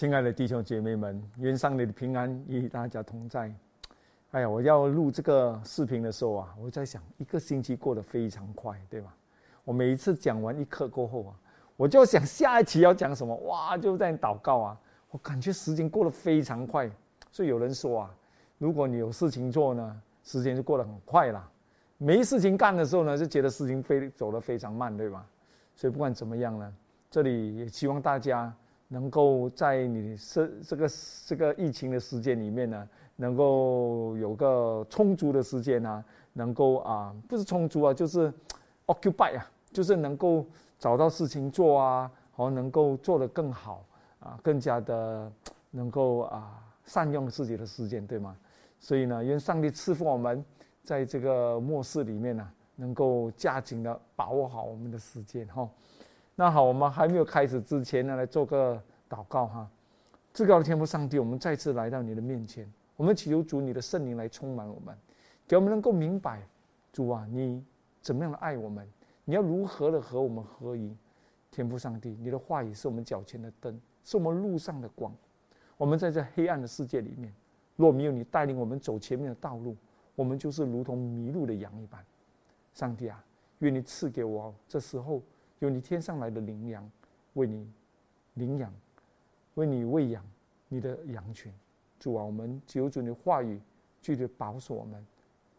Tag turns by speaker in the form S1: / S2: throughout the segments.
S1: 亲爱的弟兄姐妹们，愿上帝的平安与大家同在。哎呀，我要录这个视频的时候啊，我在想，一个星期过得非常快，对吧？我每一次讲完一课过后啊，我就想下一期要讲什么，哇，就在祷告啊，我感觉时间过得非常快。所以有人说啊，如果你有事情做呢，时间就过得很快啦；没事情干的时候呢，就觉得事情非走得非常慢，对吧？所以不管怎么样呢，这里也希望大家。能够在你这这个这个疫情的时间里面呢，能够有个充足的时间啊，能够啊，不是充足啊，就是 occupy 啊，就是能够找到事情做啊，和能够做得更好啊，更加的能够啊，善用自己的时间，对吗？所以呢，愿上帝赐福我们，在这个末世里面呢，能够加紧的把握好我们的时间哈。那好，我们还没有开始之前呢，来做个祷告哈。至高的天父上帝，我们再次来到你的面前，我们祈求主你的圣灵来充满我们，给我们能够明白，主啊，你怎么样的爱我们，你要如何的和我们合一。天父上帝，你的话语是我们脚前的灯，是我们路上的光。我们在这黑暗的世界里面，若没有你带领我们走前面的道路，我们就是如同迷路的羊一般。上帝啊，愿你赐给我这时候。有你天上来的羚羊，为你领养，为你喂养你的羊群。主啊，我们求主的话语，具体保守我们。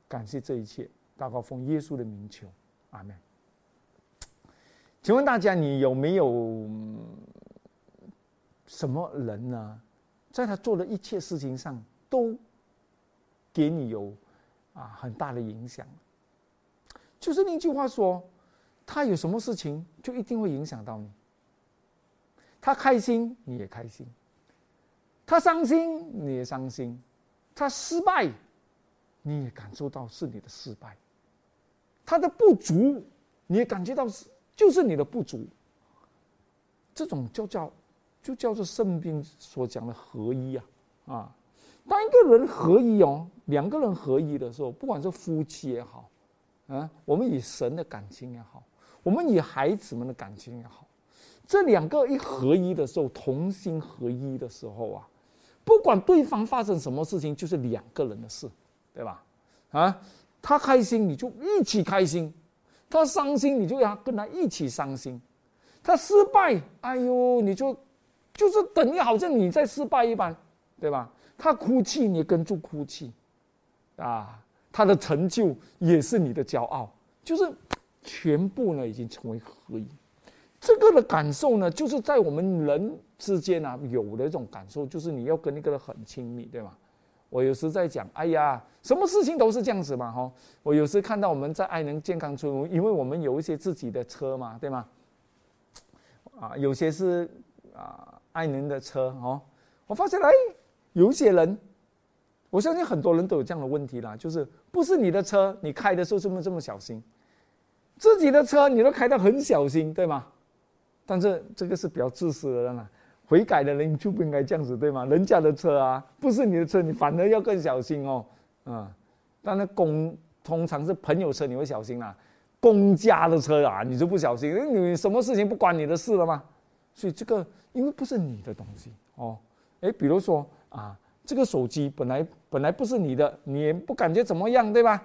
S1: 感谢这一切，祷告奉耶稣的名求，阿门。请问大家，你有没有什么人呢？在他做的一切事情上，都给你有啊很大的影响？就是那句话说。他有什么事情，就一定会影响到你。他开心，你也开心；他伤心，你也伤心；他失败，你也感受到是你的失败；他的不足，你也感觉到是就是你的不足。这种就叫就叫做圣经所讲的合一啊啊！当一个人合一哦，两个人合一的时候，不管是夫妻也好，啊，我们以神的感情也好。我们以孩子们的感情也好，这两个一合一的时候，同心合一的时候啊，不管对方发生什么事情，就是两个人的事，对吧？啊，他开心你就一起开心，他伤心你就要跟他一起伤心，他失败，哎呦，你就就是等于好像你在失败一般，对吧？他哭泣你跟住哭泣，啊，他的成就也是你的骄傲，就是。全部呢已经成为合一，这个的感受呢，就是在我们人之间啊有的一种感受，就是你要跟那个人很亲密，对吗？我有时在讲，哎呀，什么事情都是这样子嘛，哈。我有时看到我们在爱能健康村，因为我们有一些自己的车嘛，对吗？啊，有些是啊爱能的车哦。我发现哎，有些人，我相信很多人都有这样的问题啦，就是不是你的车，你开的时候这么这么小心。自己的车你都开得很小心，对吗？但是这个是比较自私的人啊，悔改的人就不应该这样子，对吗？人家的车啊，不是你的车，你反而要更小心哦。啊，当然公通常是朋友车你会小心啦，公家的车啊你就不小心，因为你什么事情不关你的事了吗？所以这个因为不是你的东西哦，哎，比如说啊，这个手机本来本来不是你的，你也不感觉怎么样，对吧？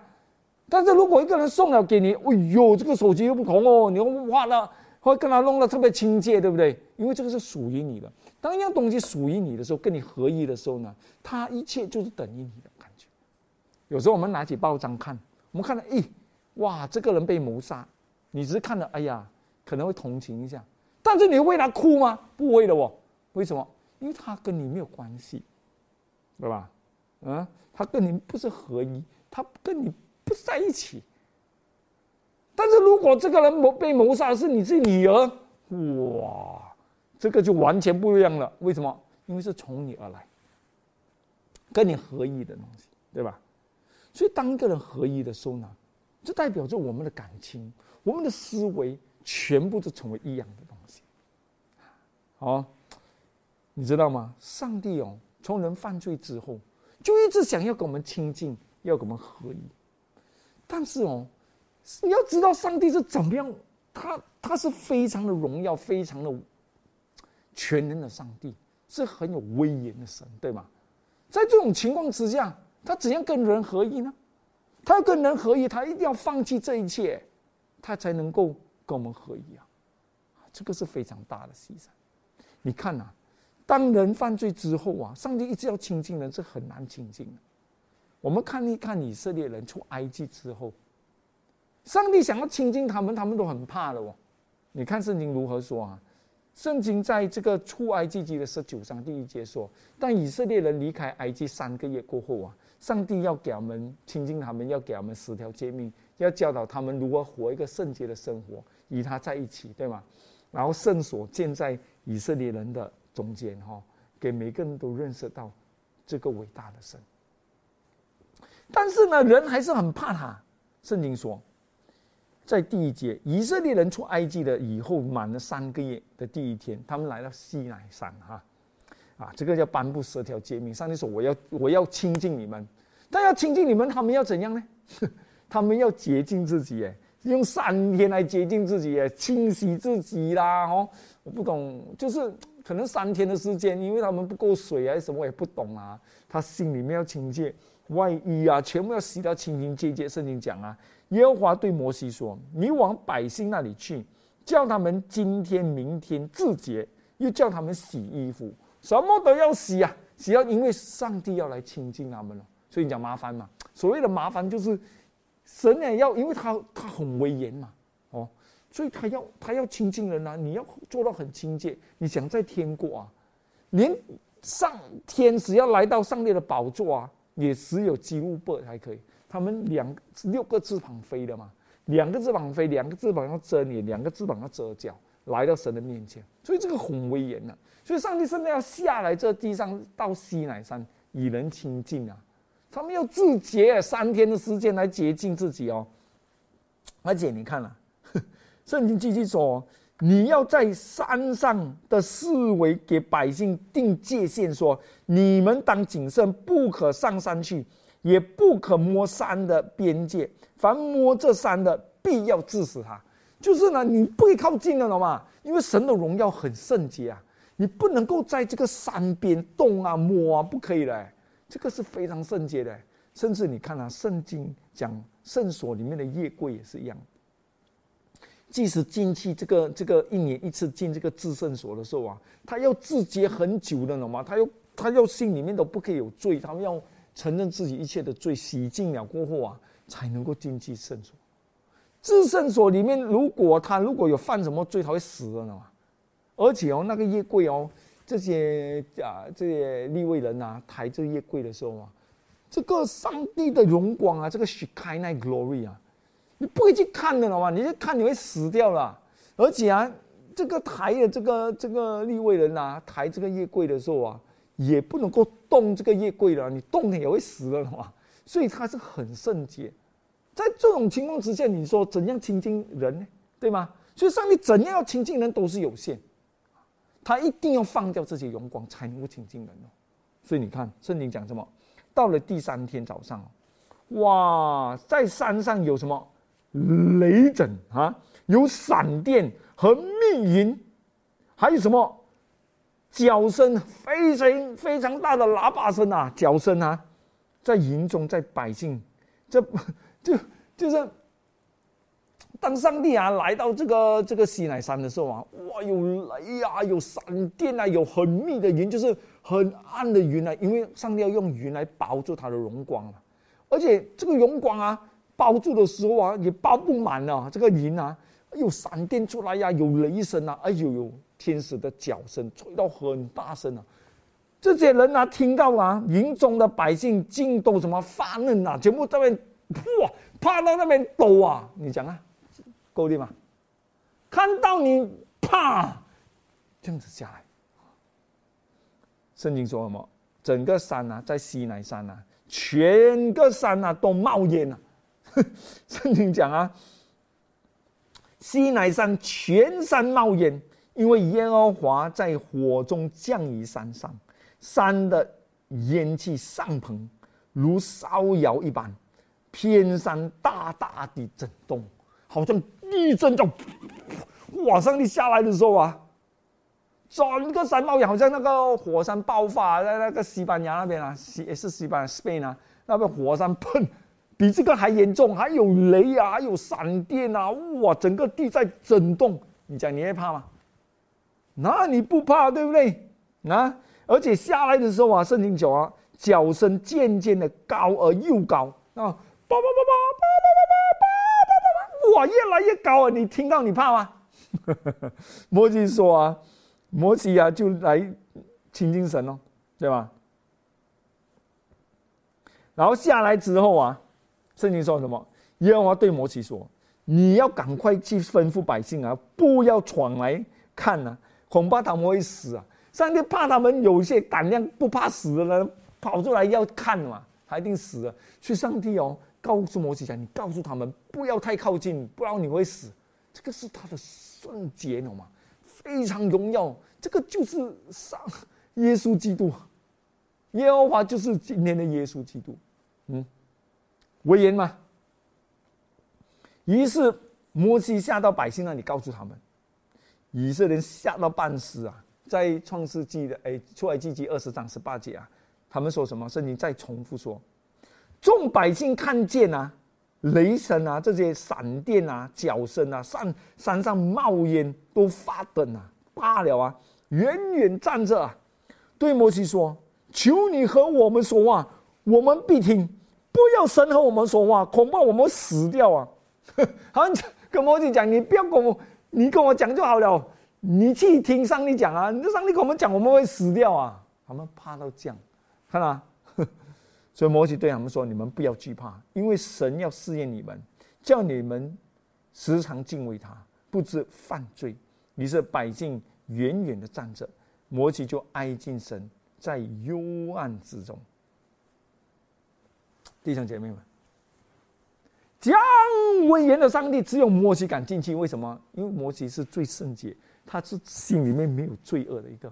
S1: 但是如果一个人送了给你，哎呦，这个手机又不同哦，你又花了，会跟他弄得特别亲切，对不对？因为这个是属于你的。当一样东西属于你的时候，跟你合一的时候呢，它一切就是等于你的感觉。有时候我们拿起报章看，我们看到，咦，哇，这个人被谋杀，你只是看了，哎呀，可能会同情一下，但是你为他哭吗？不会的哦。为什么？因为他跟你没有关系，对吧？嗯，他跟你不是合一，他跟你。在一起，但是如果这个人谋被谋杀是你自己女儿，哇，这个就完全不一样了。为什么？因为是从你而来，跟你合一的东西，对吧？所以当一个人合一的时候呢，就代表着我们的感情、我们的思维全部都成为一样的东西。好，你知道吗？上帝哦，从人犯罪之后，就一直想要跟我们亲近，要跟我们合一。但是哦，你要知道上帝是怎么样，他他是非常的荣耀、非常的全能的上帝，是很有威严的神，对吗？在这种情况之下，他怎样跟人合一呢？他要跟人合一，他一定要放弃这一切，他才能够跟我们合一啊！这个是非常大的牺牲。你看呐，当人犯罪之后啊，上帝一直要亲近人，是很难亲近的。我们看一看以色列人出埃及之后，上帝想要亲近他们，他们都很怕的哦。你看圣经如何说啊？圣经在这个出埃及记的十九章第一节说：“当以色列人离开埃及三个月过后啊，上帝要给他们亲近他们，要给他们十条诫命，要教导他们如何活一个圣洁的生活，与他在一起，对吗？然后圣所建在以色列人的中间，哈，给每个人都认识到这个伟大的神。但是呢，人还是很怕他。圣经说。”在第一节，以色列人出埃及的以后满了三个月的第一天，他们来到西乃山，哈，啊，这个叫颁布十条诫命。上帝说：“我要我要亲近你们，但要亲近你们，他们要怎样呢？他们要洁净自己，哎，用三天来洁净自己，哎，清洗自己啦，哦，我不懂，就是可能三天的时间，因为他们不够水还是什么，也不懂啊。他心里面要清洁，外衣啊，全部要洗掉，清清洁洁。圣经讲啊。”耶和华对摩西说：“你往百姓那里去，叫他们今天、明天自洁，又叫他们洗衣服，什么都要洗啊！洗要因为上帝要来亲近他们了。所以你讲麻烦嘛？所谓的麻烦就是神也要，因为他他很威严嘛，哦，所以他要他要亲近人啊！你要做到很亲切。你想在天国啊，连上天只要来到上帝的宝座啊，也只有基路伯才可以。”他们两六个翅膀飞的嘛，两个翅膀飞，两个翅膀要遮脸，两个翅膀要遮脚，来到神的面前，所以这个很威严呐。所以上帝现在要下来这地上到西乃山与人亲近啊，他们要自洁三天的时间来洁净自己哦。而且你看了，圣经继续说，你要在山上的四围给百姓定界限，说你们当谨慎，不可上山去。也不可摸山的边界，凡摸这山的，必要致死他。就是呢，你不可以靠近了，了嘛？因为神的荣耀很圣洁啊，你不能够在这个山边动啊、摸啊，不可以的。这个是非常圣洁的。甚至你看啊，圣经讲圣所里面的夜柜也是一样。即使进去这个这个一年一次进这个至圣所的时候啊，他要自洁很久的，了嘛？他要他要心里面都不可以有罪，他们要。承认自己一切的罪，洗净了过后啊，才能够进去圣所。至圣所里面，如果他如果有犯什么罪，他会死的嘛。而且哦，那个夜柜哦，这些啊这些立位人啊，抬这夜柜的时候啊，这个上帝的荣光啊，这个许开那 glory 啊，你不会去看的了嘛？你去看你会死掉了。而且啊，这个抬的这个这个立位人啊，抬这个夜柜的时候啊。也不能够动这个夜柜了，你动了也会死了嘛。所以它是很圣洁。在这种情况之下，你说怎样亲近人呢？对吗？所以上帝怎样要亲近人都是有限，他一定要放掉这些荣光才能够亲近人哦。所以你看圣经讲什么？到了第三天早上，哇，在山上有什么雷震啊？有闪电和密云，还有什么？叫声非常非常大的喇叭声啊，叫声啊，在营中，在百姓，这 就就是当上帝啊来到这个这个西乃山的时候啊，哇，有雷啊，有闪电啊，有很密的云，就是很暗的云啊，因为上帝要用云来包住他的荣光啊，而且这个荣光啊包住的时候啊，也包不满啊，这个云啊，有闪电出来呀，有雷声啊，哎呦呦。天使的脚声吹到很大声啊！这些人啊，听到啊，营中的百姓惊都什么发愣啊，全部在那边哇，趴到那边抖啊！你讲啊，够力吗？看到你啪，这样子下来。圣经说什么？整个山啊，在西南山啊，全个山啊都冒烟了。圣经讲啊，西南山全山冒烟。因为耶和华在火中降于山上，山的烟气上腾，如烧窑一般，偏山大大的震动，好像地震。就哇！上帝下来的时候啊，整个山冒烟，好像那个火山爆发在那个西班牙那边啊，西也是西班牙 Spain 啊，那边火山喷，比这个还严重，还有雷啊，还有闪电啊，哇，整个地在震动。你讲你会怕吗？那你不怕对不对？啊，而且下来的时候啊，圣经讲啊，脚声渐渐的高而又高啊，叭叭叭叭叭叭叭叭叭叭叭，哇，越来越高啊！你听到你怕吗？摩西说啊，摩西啊，就来亲近神哦，对吧？然后下来之后啊，圣经说什么？耶和华对摩西说：“你要赶快去吩咐百姓啊，不要闯来看呐。”恐怕他们会死啊！上帝怕他们有一些胆量不怕死的人跑出来要看嘛，他一定死了。所以上帝哦，告诉摩西讲：“你告诉他们不要太靠近，不然你会死。”这个是他的圣洁，懂吗？非常荣耀。这个就是上耶稣基督，耶和华就是今天的耶稣基督。嗯，威严吗？于是摩西下到百姓那里，告诉他们。以色列吓到半死啊！在创世纪的哎，出来记记二十章十八节啊，他们说什么？圣经再重复说：众百姓看见啊，雷声啊，这些闪电啊，脚声啊，山山上冒烟，都发抖啊！罢了啊，远远站着啊，对摩西说：“求你和我们说话，我们必听；不要神和我们说话，恐怕我们死掉啊！” 好，跟摩西讲：“你不要跟我。”你跟我讲就好了，你去听上帝讲啊！你上帝跟我们讲，我们会死掉啊！他们怕到这样，看到？所以摩西对他们说：“你们不要惧怕，因为神要试验你们，叫你们时常敬畏他，不知犯罪。”于是百姓远远的站着，摩西就挨近神，在幽暗之中。弟兄姐妹们。将威严的上帝只有摩西敢进去，为什么？因为摩西是最圣洁，他是心里面没有罪恶的一个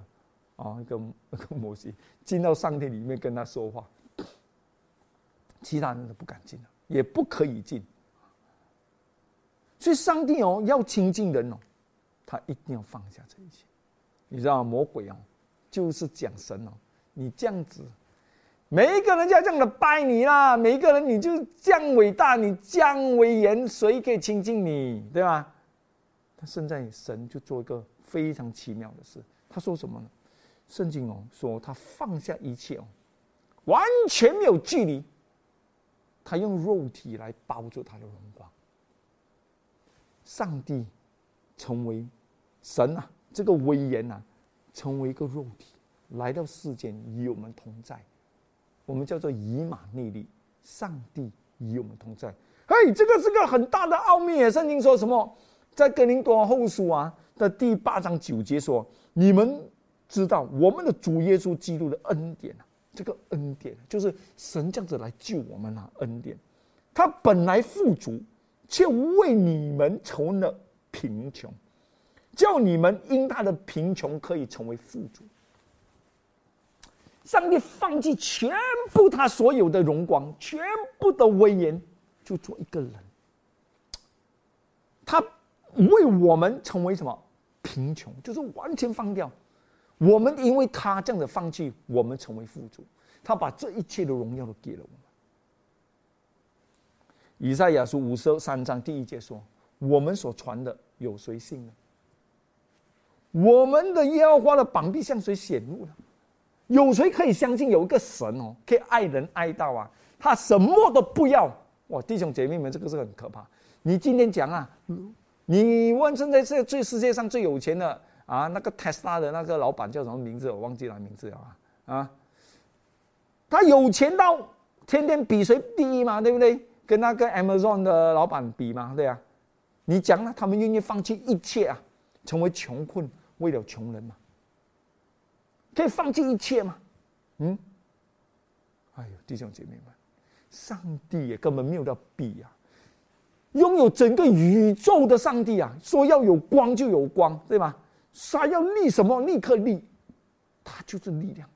S1: 啊，一个一个摩西进到上帝里面跟他说话，其他人都不敢进了，也不可以进。所以上帝哦，要亲近人哦，他一定要放下这一切。你知道魔鬼哦，就是讲神哦，你这样子。每一个人就要这样的拜你啦，每一个人你就这样伟大，你这样威严，谁可以亲近你，对吧？他现在神就做一个非常奇妙的事，他说什么呢？圣经哦说他放下一切哦，完全没有距离，他用肉体来包住他的荣光。上帝成为神啊，这个威严啊，成为一个肉体来到世间与我们同在。我们叫做以马内利，上帝与我们同在。嘿，这个是个很大的奥秘。圣经说什么？在哥林多后书啊的第八章九节说：“你们知道我们的主耶稣基督的恩典啊，这个恩典就是神这样子来救我们啊，恩典。他本来富足，却为你们成了贫穷，叫你们因他的贫穷可以成为富足。”上帝放弃全部他所有的荣光，全部的威严，就做一个人。他为我们成为什么贫穷，就是完全放掉。我们因为他这样的放弃，我们成为富足。他把这一切的荣耀都给了我们。以赛亚书五十三章第一节说：“我们所传的有谁信呢？我们的耶和华的膀臂向谁显露呢？”有谁可以相信有一个神哦，可以爱人爱到啊？他什么都不要哇！弟兄姐妹们，这个是很可怕。你今天讲啊，你问现在这最世界上最有钱的啊，那个 Tesla 的那个老板叫什么名字？我忘记了名字了啊啊！他有钱到天天比谁第一嘛，对不对？跟那个 Amazon 的老板比嘛，对啊？你讲了，他们愿意放弃一切啊，成为穷困，为了穷人嘛？可以放弃一切吗？嗯，哎呦，弟兄姐妹们，上帝也根本没有要比啊！拥有整个宇宙的上帝啊，说要有光就有光，对吧？他要立什么，立刻立，他就是力量，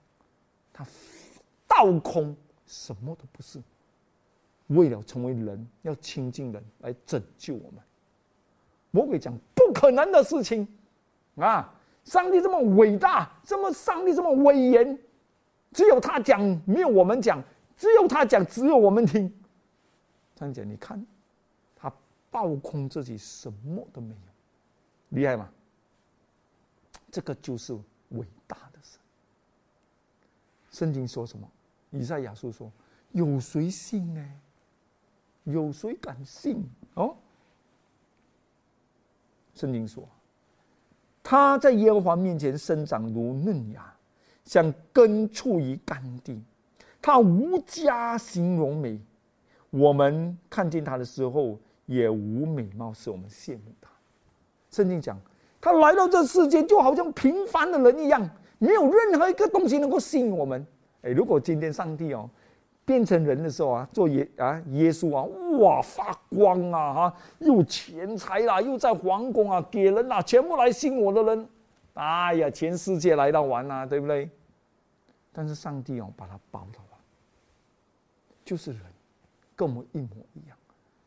S1: 他倒空什么都不是，为了成为人，要亲近人来拯救我们。魔鬼讲不可能的事情啊！上帝这么伟大，这么上帝这么威严，只有他讲，没有我们讲；只有他讲，只有我们听。这样讲，你看，他爆空自己，什么都没有，厉害吗？这个就是伟大的神。圣经说什么？以赛亚书说：“有谁信呢？有谁敢信？”哦，圣经说。他在耶和华面前生长如嫩芽，像根处于干地。他无家形容美，我们看见他的时候也无美貌，使我们羡慕他。圣经讲，他来到这世间就好像平凡的人一样，没有任何一个东西能够吸引我们。哎，如果今天上帝哦。变成人的时候啊，做耶啊耶稣啊，哇发光啊哈，又钱财啦，又在皇宫啊，给人啊，全部来信我的人，哎呀，全世界来到玩啊，对不对？但是上帝哦，把他包了，就是人，跟我们一模一样，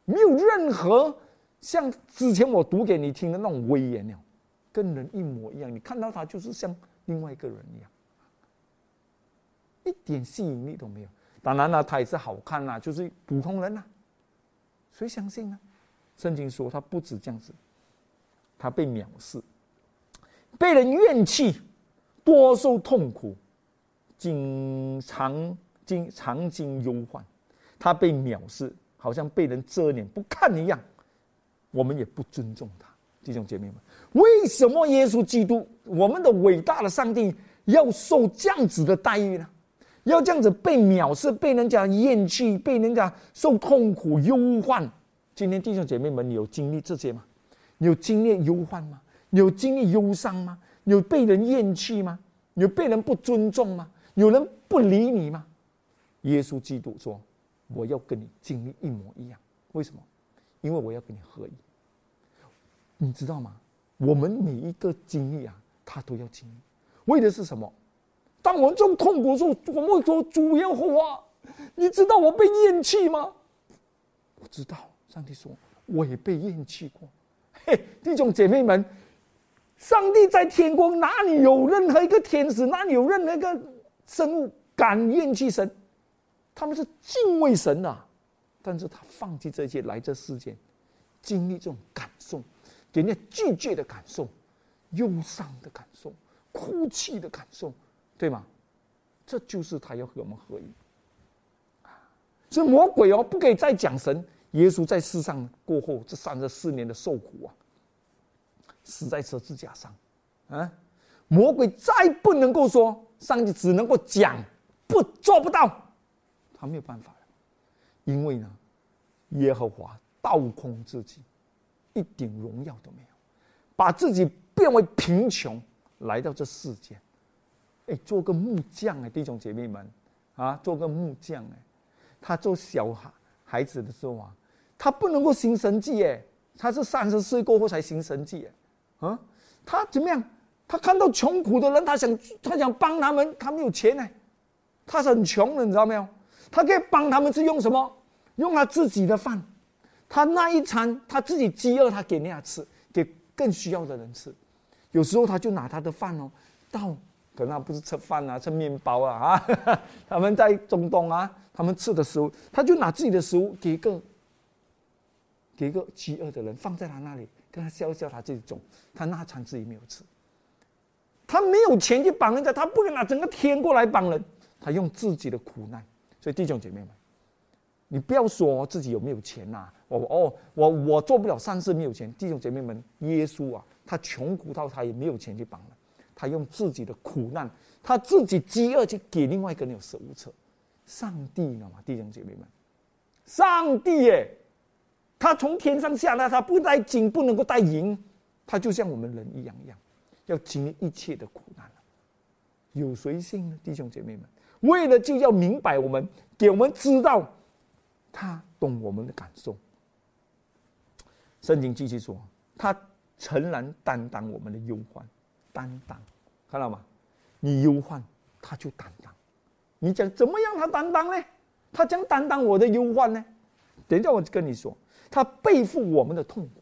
S1: 没有任何像之前我读给你听的那种威严了，跟人一模一样，你看到他就是像另外一个人一样，一点吸引力都没有。当然了，他也是好看呐，就是普通人呐，谁相信呢？圣经说他不止这样子，他被藐视，被人怨气，多受痛苦，经常经常经忧患，他被藐视，好像被人遮脸不看一样。我们也不尊重他，弟兄姐妹们，为什么耶稣基督，我们的伟大的上帝，要受这样子的待遇呢？要这样子被藐视、被人家厌弃、被人家受痛苦、忧患。今天弟兄姐妹们，你有经历这些吗？有经历忧患吗？有经历忧伤吗？有被人厌弃吗？有被人不尊重吗？有人不理你吗？耶稣基督说：“我要跟你经历一模一样。为什么？因为我要跟你合一。你知道吗？我们每一个经历啊，他都要经历，为的是什么？”当我们这种痛苦的时候，我们会说：“主耶和华，你知道我被厌弃吗？”我知道，上帝说我也被厌弃过。嘿，弟兄姐妹们，上帝在天国哪里有任何一个天使，哪里有任何一个生物敢厌弃神？他们是敬畏神的，但是他放弃这些来这世间，经历这种感受，给人家拒绝的感受，忧伤的感受，哭泣的感受。对吗？这就是他要和我们合一。所以魔鬼哦，不可以再讲神。耶稣在世上过后这三十四年的受苦啊，死在十字架上，啊，魔鬼再不能够说，上帝只能够讲，不做不到，他没有办法了。因为呢，耶和华倒空自己，一点荣耀都没有，把自己变为贫穷，来到这世间。哎，做个木匠哎，弟兄姐妹们，啊，做个木匠哎，他做小孩孩子的时候啊，他不能够行神迹哎，他是三十岁过后才行神迹哎，啊，他怎么样？他看到穷苦的人，他想他想帮他们，他没有钱呢，他是很穷的，你知道没有？他可以帮他们是用什么？用他自己的饭，他那一餐他自己饥饿，他给人家吃，给更需要的人吃。有时候他就拿他的饭哦，到。可能不是吃饭啊，吃面包啊啊！他们在中东啊，他们吃的食物，他就拿自己的食物给一个给一个饥饿的人，放在他那里，跟他笑笑，他这种。他那餐自己没有吃，他没有钱去帮人家，他不能拿整个天过来帮人，他用自己的苦难。所以弟兄姐妹们，你不要说自己有没有钱呐，我哦，我我做不了善事，没有钱。弟兄姐妹们，耶稣啊，他穷苦到他也没有钱去帮人。他用自己的苦难，他自己饥饿去给另外一个人有食物吃。上帝，你知道吗，弟兄姐妹们？上帝耶，他从天上下来，他不带金，不能够带银，他就像我们人一样一样，要经历一切的苦难有谁信呢？弟兄姐妹们，为了就要明白我们，给我们知道，他懂我们的感受。圣经继续说，他诚然担当我们的忧患，担当。看到吗？你忧患，他就担当。你讲怎么样？他担当呢？他将担当我的忧患呢？等一下，我跟你说，他背负我们的痛苦，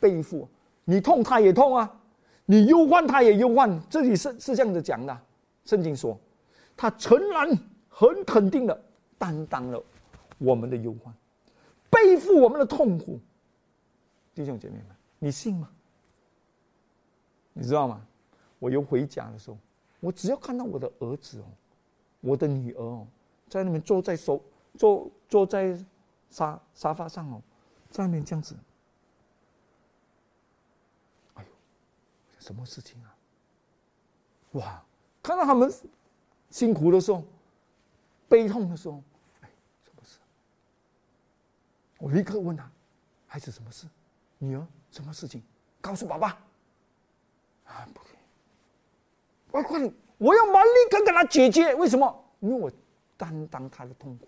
S1: 背负你痛，他也痛啊。你忧患，他也忧患。这里是是这样子讲的，圣经说，他诚然很肯定的担当了我们的忧患，背负我们的痛苦。弟兄姐妹们，你信吗？你知道吗？我又回家的时候，我只要看到我的儿子哦，我的女儿哦，在那边坐在手坐坐在沙沙发上哦，在那边这样子。哎呦什么事情啊？哇！看到他们辛苦的时候，悲痛的时候，哎，什么事？我立刻问他：“孩子，什么事？女儿，什么事情？告诉爸爸。”啊，不可以！快点！我要马立刻跟他解决。为什么？因为我担当他的痛苦，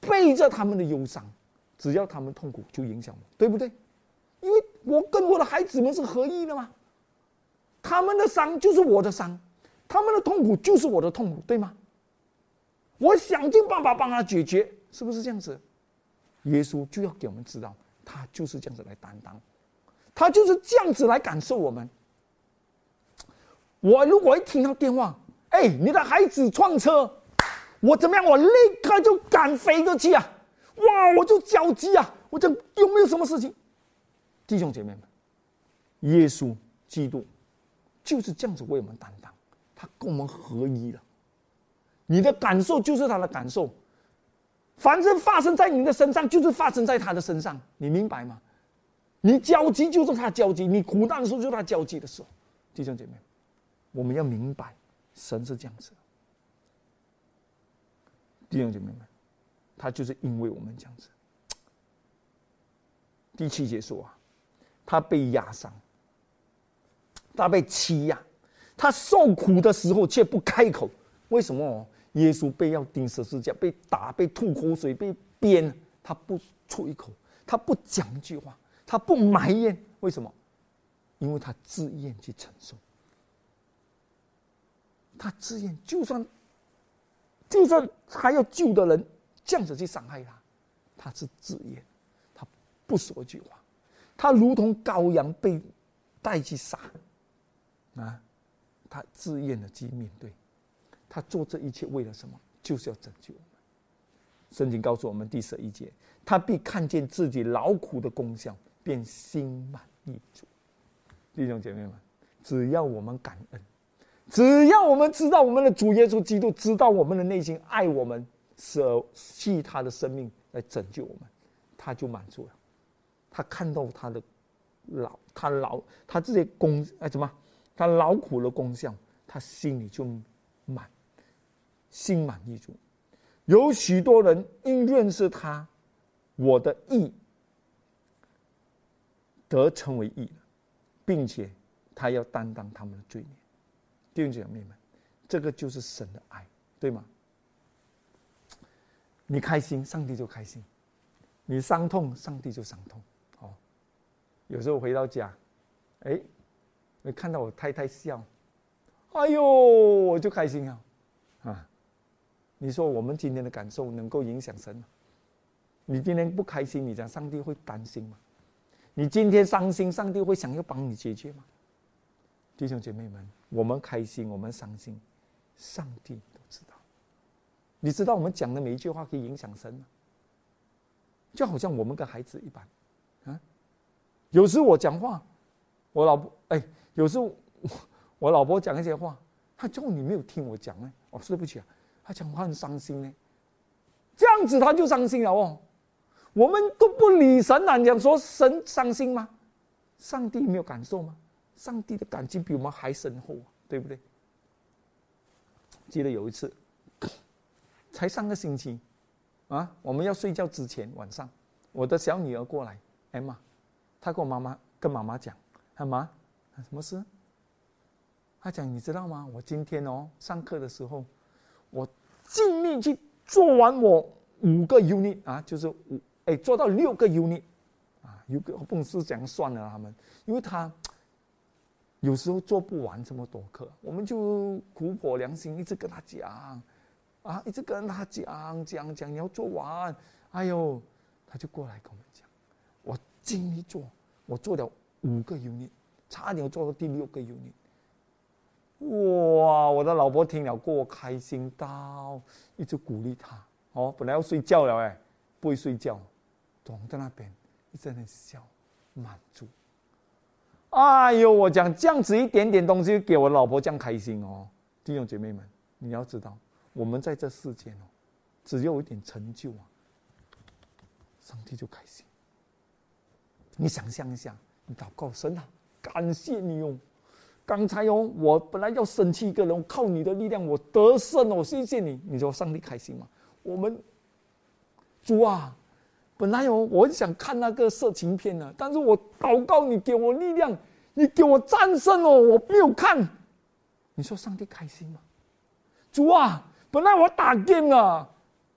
S1: 背着他们的忧伤，只要他们痛苦，就影响我，对不对？因为我跟我的孩子们是合一的嘛。他们的伤就是我的伤，他们的痛苦就是我的痛苦，对吗？我想尽办法帮他解决，是不是这样子？耶稣就要给我们知道，他就是这样子来担当，他就是这样子来感受我们。我如果一听到电话，哎，你的孩子撞车，我怎么样？我立刻就赶飞过去啊！哇，我就焦急啊！我讲有没有什么事情？弟兄姐妹们，耶稣基督。就是这样子为我们担当，他跟我们合一了。你的感受就是他的感受，反正发生在你的身上，就是发生在他的身上，你明白吗？你焦急就是他焦急，你苦难的时候就是他焦急的时候。弟兄姐妹，我们要明白，神是这样子。弟兄姐妹们，他就是因为我们这样子。第七节说啊，他被压伤。他被欺压，他受苦的时候却不开口，为什么？耶稣被要钉十字架，被打，被吐口水，被鞭，他不出一口，他不讲一句话，他不埋怨，为什么？因为他自愿去承受，他自愿，就算就算还要救的人这样子去伤害他，他是自愿，他不说一句话，他如同羔羊被带去杀。啊，他自愿的去面对，他做这一切为了什么？就是要拯救我们。圣经告诉我们第十一节，他必看见自己劳苦的功效，便心满意足。弟兄姐妹们，只要我们感恩，只要我们知道我们的主耶稣基督知道我们的内心爱我们，舍弃他的生命来拯救我们，他就满足了。他看到他的劳，他劳，他这些功，哎，怎么？他劳苦的功效，他心里就满，心满意足。有许多人因认识他，我的义得成为义了，并且他要担当他们的罪孽。弟兄姐妹们，这个就是神的爱，对吗？你开心，上帝就开心；你伤痛，上帝就伤痛。哦，有时候回到家，哎。你看到我太太笑，哎呦，我就开心啊！啊，你说我们今天的感受能够影响神吗？你今天不开心，你讲上帝会担心吗？你今天伤心，上帝会想要帮你解决吗？弟兄姐妹们，我们开心，我们伤心，上帝都知道。你知道我们讲的每一句话可以影响神吗？就好像我们跟孩子一般，啊，有时我讲话，我老婆哎。有时候我我老婆讲一些话，她叫你没有听我讲呢。哦，对不起啊，她讲话很伤心呢。这样子她就伤心了哦。我们都不理神了啊，讲说神伤心吗？上帝没有感受吗？上帝的感情比我们还深厚，对不对？记得有一次，才上个星期，啊，我们要睡觉之前晚上，我的小女儿过来，哎妈，她跟我妈妈跟妈妈讲，干嘛？什么事？她讲，你知道吗？我今天哦，上课的时候，我尽力去做完我五个 unit 啊，就是五哎，做到六个 unit 啊，有个不是讲算了他们，因为他有时候做不完这么多课，我们就苦口良心一直跟他讲啊，一直跟他讲讲讲，你要做完，哎呦，他就过来跟我们讲，我尽力做，我做了五个 unit。差点做到第六个 unit。哇！我的老婆听了过开心到，一直鼓励他。哦，本来要睡觉了哎，不会睡觉，躲在那边一直在笑，满足。哎呦，我讲这样子一点点东西给我老婆这样开心哦，弟兄姐妹们，你要知道，我们在这世间哦，只要有一点成就啊，上帝就开心。你想象一下，你祷告神啊，感谢你哦。刚才哦，我本来要生气一个人，靠你的力量我得胜哦，谢谢你。你说上帝开心吗？我们主啊，本来哦，我很想看那个色情片呢，但是我祷告你给我力量，你给我战胜哦，我没有看。你说上帝开心吗？主啊，本来我打 game 啊，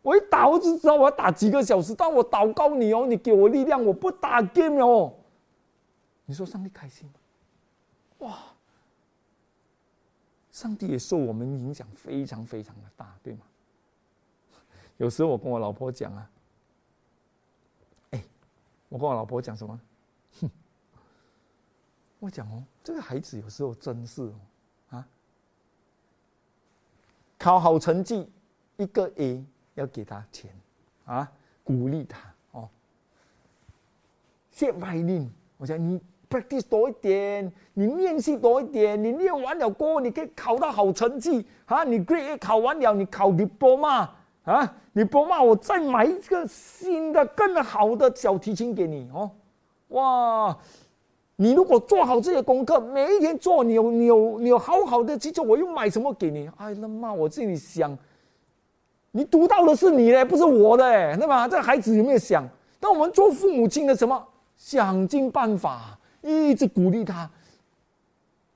S1: 我一打我就知道我要打几个小时，但我祷告你哦，你给我力量，我不打 game 哦。你说上帝开心吗？哇！上帝也受我们影响非常非常的大，对吗？有时候我跟我老婆讲啊，我跟我老婆讲什么？哼，我讲哦，这个孩子有时候真是哦，啊，考好成绩一个 A 要给他钱啊，鼓励他哦。谢外令，我讲你。practice 多一点，你练习多一点，你练完了过后，你可以考到好成绩啊！你 grade 考完了，你考 diploma 啊你不骂我再买一个新的更好的小提琴给你哦！哇，你如果做好这些功课，每一天做，你有你有你有好好的记住，我又买什么给你？哎，那骂，我这里想，你读到的是你嘞，不是我的，对吧？这孩子有没有想？当我们做父母亲的什么，想尽办法。一直鼓励他，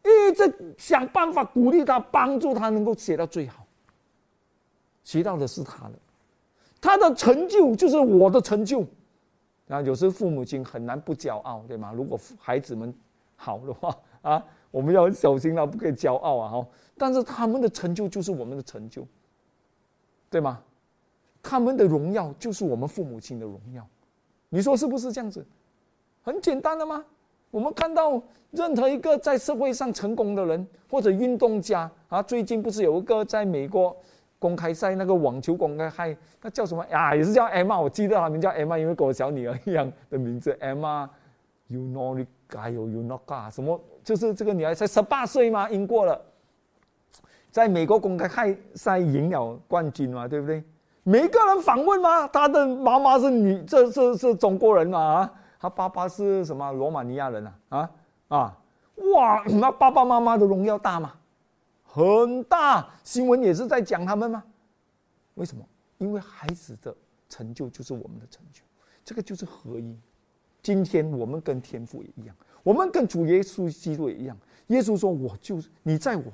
S1: 一直想办法鼓励他，帮助他能够写到最好。学到的是他的，他的成就就是我的成就。啊，有时父母亲很难不骄傲，对吗？如果孩子们好的话 啊，我们要小心了，不可以骄傲啊！哈，但是他们的成就就是我们的成就，对吗？他们的荣耀就是我们父母亲的荣耀。你说是不是这样子？很简单的吗？我们看到任何一个在社会上成功的人或者运动家啊，最近不是有一个在美国公开赛那个网球公开赛，那叫什么呀？也是叫 Emma，我记得他名叫 Emma，因为跟我小女儿一样的名字 Emma，You know you You know God，什么？就是这个女孩才十八岁嘛，赢过了，在美国公开赛赢了冠军嘛，对不对？每个人访问吗？他的妈妈是女，这是是中国人嘛？啊？他爸爸是什么罗马尼亚人啊？啊啊！哇，那爸爸妈妈的荣耀大吗？很大，新闻也是在讲他们吗？为什么？因为孩子的成就就是我们的成就，这个就是合一。今天我们跟天父也一样，我们跟主耶稣基督也一样。耶稣说：“我就是你在我，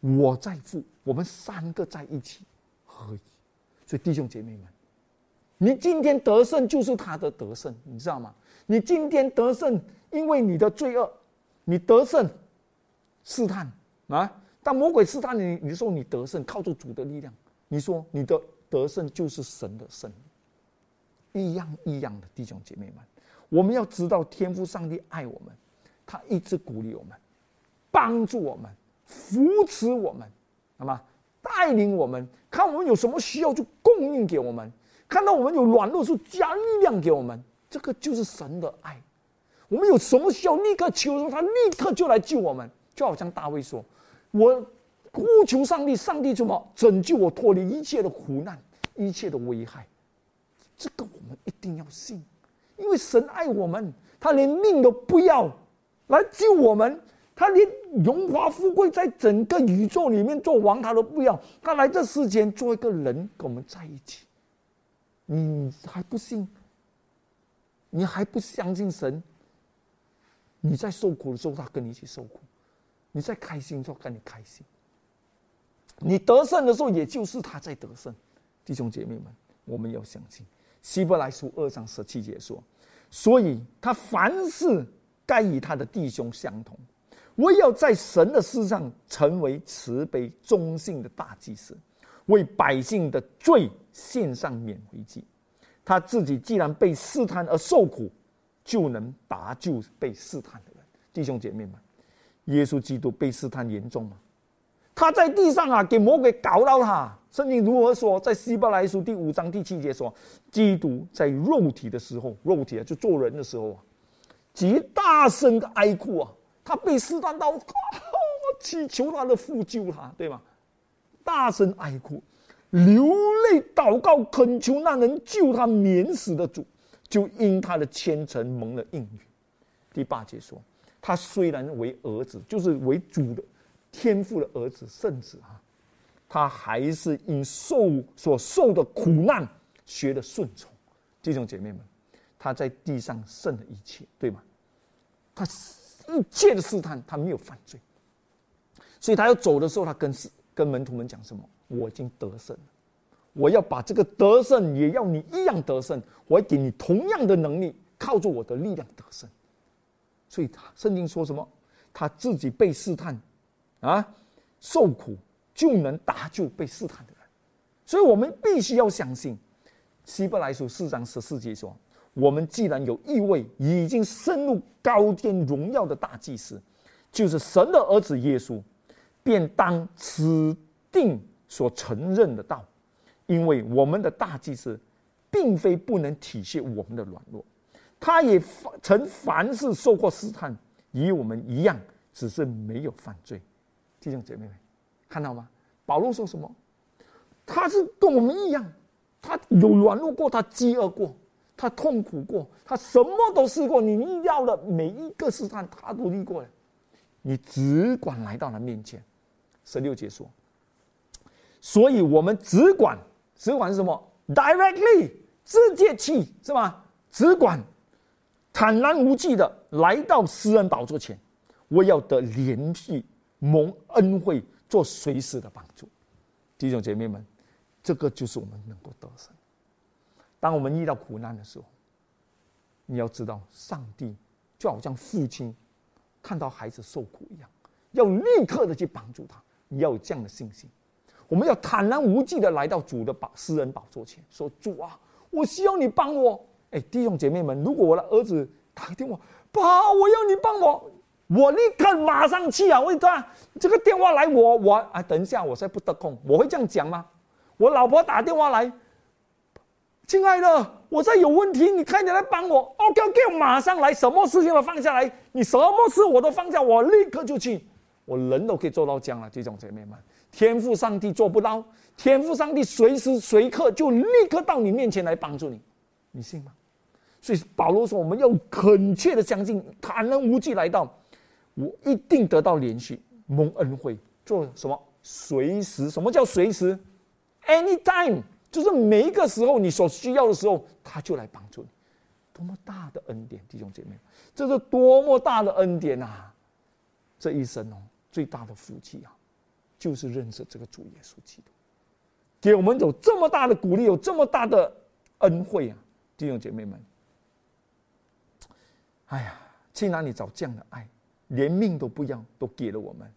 S1: 我在父，我们三个在一起合一。”所以弟兄姐妹们。你今天得胜就是他的得胜，你知道吗？你今天得胜，因为你的罪恶，你得胜试探啊！当魔鬼试探你，你说你得胜，靠着主的力量，你说你的得胜就是神的胜利，一样一样的弟兄姐妹们，我们要知道天父上帝爱我们，他一直鼓励我们，帮助我们，扶持我们，好吗？带领我们，看我们有什么需要就供应给我们。看到我们有软弱，就加力量给我们，这个就是神的爱。我们有什么需要，立刻求他，立刻就来救我们。就好像大卫说：“我呼求上帝，上帝怎么拯救我，脱离一切的苦难，一切的危害。”这个我们一定要信，因为神爱我们，他连命都不要来救我们，他连荣华富贵在整个宇宙里面做王，他都不要，他来这世间做一个人，跟我们在一起。你还不信？你还不相信神？你在受苦的时候，他跟你一起受苦；你在开心的时候，跟你开心。你得胜的时候，也就是他在得胜。弟兄姐妹们，我们要相信。希伯来书二章十七节说：“所以他凡事该与他的弟兄相同，我要在神的事上成为慈悲忠信的大祭司。”为百姓的罪献上免回祭，他自己既然被试探而受苦，就能搭救被试探的人。弟兄姐妹们，耶稣基督被试探严重吗？他在地上啊，给魔鬼搞到他。圣经如何说？在希伯来书第五章第七节说，基督在肉体的时候，肉体啊，就做人的时候啊，极大声的哀哭啊，他被试探到，祈求他的父救他，对吗？大声哀哭，流泪祷告，恳求那能救他免死的主，就因他的虔诚蒙了应允。第八节说，他虽然为儿子，就是为主的。天父的儿子圣子啊，他还是因受所受的苦难学的顺从，弟兄姐妹们，他在地上胜了一切，对吗？他一切的试探他没有犯罪，所以他要走的时候，他跟跟门徒们讲什么？我已经得胜了，我要把这个得胜也要你一样得胜，我要给你同样的能力，靠着我的力量得胜。所以他圣经说什么？他自己被试探。啊，受苦就能搭救被试探的人，所以我们必须要相信，希伯来书四章十四节说：“我们既然有一位已经深入高天荣耀的大祭司，就是神的儿子耶稣，便当此定所承认的道，因为我们的大祭司，并非不能体恤我们的软弱，他也曾凡事受过试探，与我们一样，只是没有犯罪。”弟兄姐妹们，看到吗？保罗说什么？他是跟我们一样，他有软弱过，他饥饿过，他痛苦过，他什么都试过。你遇到的每一个试探，他都历过了。你只管来到他面前。十六节说，所以我们只管，只管是什么？Directly，直接去是吧？只管坦然无惧的来到施恩宝座前，我要得连续。蒙恩惠，做随时的帮助，弟兄姐妹们，这个就是我们能够得胜。当我们遇到苦难的时候，你要知道，上帝就好像父亲看到孩子受苦一样，要立刻的去帮助他。你要有这样的信心，我们要坦然无惧的来到主的宝私人宝座前，说：“主啊，我需要你帮我。”哎，弟兄姐妹们，如果我的儿子打个电话，爸，我要你帮我。我立刻马上去啊！为啥这个电话来？我我啊，等一下，我现在不得空。我会这样讲吗？我老婆打电话来，亲爱的，我在有问题，你快点来帮我。OK，OK，马上来，什么事情都放下来，你什么事我都放下，我立刻就去。我人都可以做到这样了，弟兄姐妹们，天赋上帝做不到，天赋上帝随时随刻就立刻到你面前来帮助你，你信吗？所以保罗说，我们要恳切的相信，坦然无惧来到。我一定得到连续蒙恩惠，做什么？随时？什么叫随时？Anytime，就是每一个时候你所需要的时候，他就来帮助你。多么大的恩典，弟兄姐妹，这是多么大的恩典啊！这一生哦，最大的福气啊，就是认识这个主耶稣基督，给我们有这么大的鼓励，有这么大的恩惠啊！弟兄姐妹们，哎呀，去哪里找这样的爱？连命都不要，都给了我们。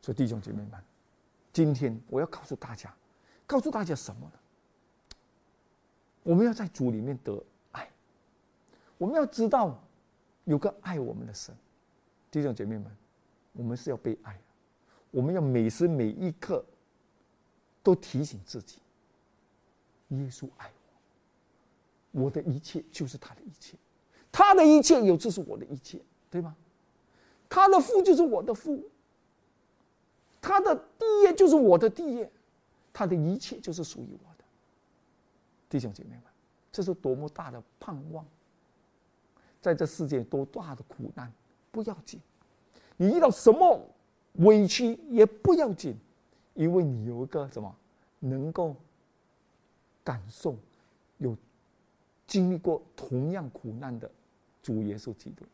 S1: 所以弟兄姐妹们，今天我要告诉大家，告诉大家什么呢？我们要在主里面得爱，我们要知道有个爱我们的神。弟兄姐妹们，我们是要被爱，我们要每时每一刻都提醒自己：耶稣爱我，我的一切就是他的一切，他的一切有就是我的一切，对吗？他的父就是我的父，他的地业就是我的地业，他的一切就是属于我的。弟兄姐妹们，这是多么大的盼望！在这世界多大的苦难不要紧，你遇到什么委屈也不要紧，因为你有一个什么能够感受、有经历过同样苦难的主耶稣基督。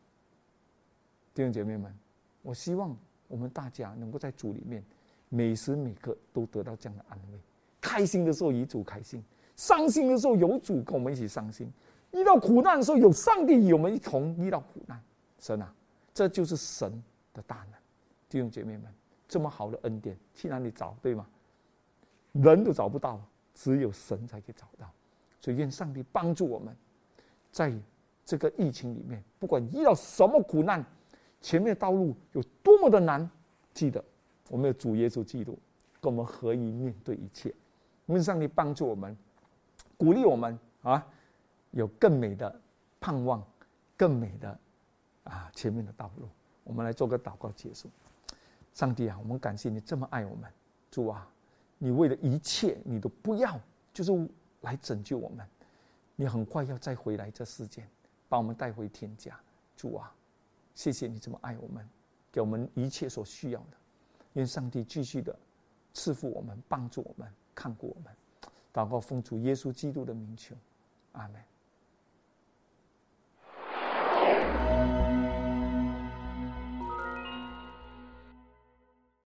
S1: 弟兄姐妹们，我希望我们大家能够在主里面，每时每刻都得到这样的安慰。开心的时候与主开心，伤心的时候有主跟我们一起伤心。遇到苦难的时候有上帝与我们一同遇到苦难。神啊，这就是神的大能。弟兄姐妹们，这么好的恩典去哪里找？对吗？人都找不到，只有神才可以找到。所以愿上帝帮助我们，在这个疫情里面，不管遇到什么苦难。前面的道路有多么的难。记得，我们的主耶稣基督，跟我们合一面对一切。愿上帝帮助我们，鼓励我们啊，有更美的盼望，更美的啊前面的道路。我们来做个祷告结束。上帝啊，我们感谢你这么爱我们，主啊，你为了一切你都不要，就是来拯救我们。你很快要再回来这世间，把我们带回天家。主啊，谢谢你这么爱我们，给我们一切所需要的。愿上帝继续的赐福我们，帮助我们，看顾我们。祷告奉主耶稣基督的名求，阿门。